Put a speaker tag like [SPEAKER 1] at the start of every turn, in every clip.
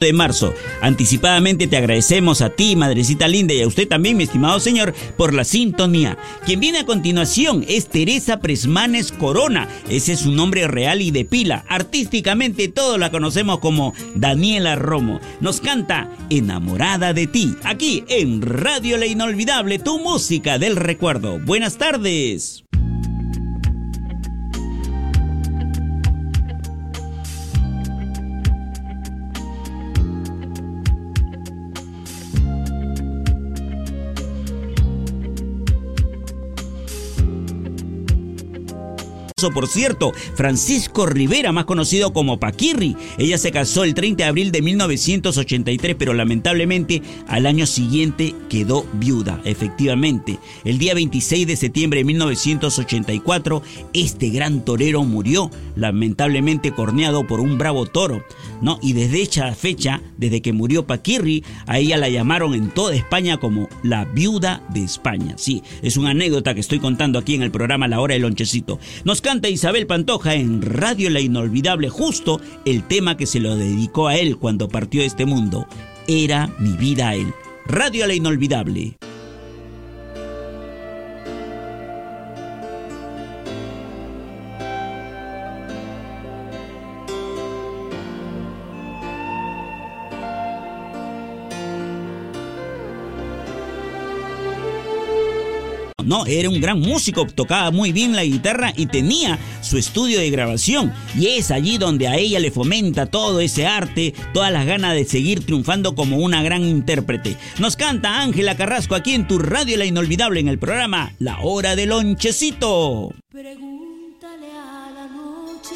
[SPEAKER 1] de marzo. Anticipadamente te agradecemos a ti, madrecita linda, y a usted también, mi estimado señor, por la sintonía. Quien viene a continuación es Teresa Presmanes Corona. Ese es su nombre real y de pila. Artísticamente todos la conocemos como Daniela Romo. Nos canta Enamorada de ti, aquí en Radio La Inolvidable, tu música del recuerdo. Buenas tardes. Por cierto, Francisco Rivera, más conocido como Paquirri. Ella se casó el 30 de abril de 1983, pero lamentablemente al año siguiente quedó viuda, efectivamente. El día 26 de septiembre de 1984, este gran torero murió, lamentablemente corneado por un bravo toro. ¿no? Y desde esa fecha, desde que murió Paquirri, a ella la llamaron en toda España como la viuda de España. Sí, es una anécdota que estoy contando aquí en el programa La Hora del Lonchecito. Nos canta Isabel Pantoja en Radio La Inolvidable, justo el tema que se lo dedicó a él cuando partió de este mundo. Era mi vida a él. Radio La Inolvidable. No, era un gran músico, tocaba muy bien la guitarra y tenía su estudio de grabación. Y es allí donde a ella le fomenta todo ese arte, todas las ganas de seguir triunfando como una gran intérprete. Nos canta Ángela Carrasco aquí en tu radio La Inolvidable en el programa La Hora del Lonchecito.
[SPEAKER 2] Pregúntale a la noche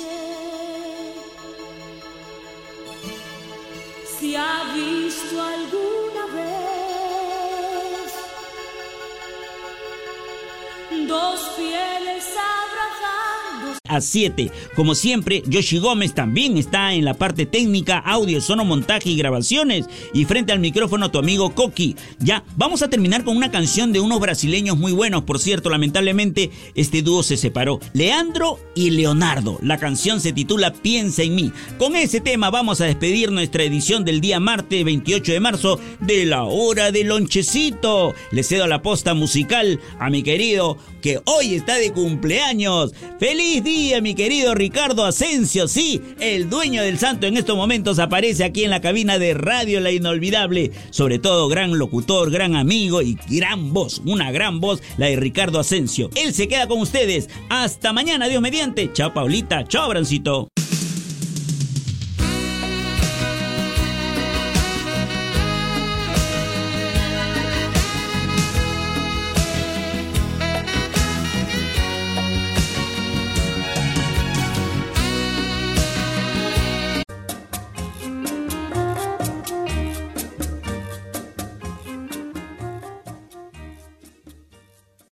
[SPEAKER 2] si ha visto dos fieles abrazando
[SPEAKER 1] a 7. Como siempre, Yoshi Gómez también está en la parte técnica, audio, sono, montaje y grabaciones. Y frente al micrófono tu amigo Coqui. Ya, vamos a terminar con una canción de unos brasileños muy buenos. Por cierto, lamentablemente este dúo se separó. Leandro y Leonardo. La canción se titula Piensa en mí. Con ese tema vamos a despedir nuestra edición del día martes 28 de marzo de la hora del lonchecito. Le cedo la posta musical a mi querido que hoy está de cumpleaños. ¡Feliz día, mi querido Ricardo Asensio! Sí, el dueño del santo en estos momentos aparece aquí en la cabina de Radio La Inolvidable. Sobre todo, gran locutor, gran amigo y gran voz. Una gran voz, la de Ricardo Asensio. Él se queda con ustedes. Hasta mañana, Dios mediante. Chao, Paulita. Chao, Brancito.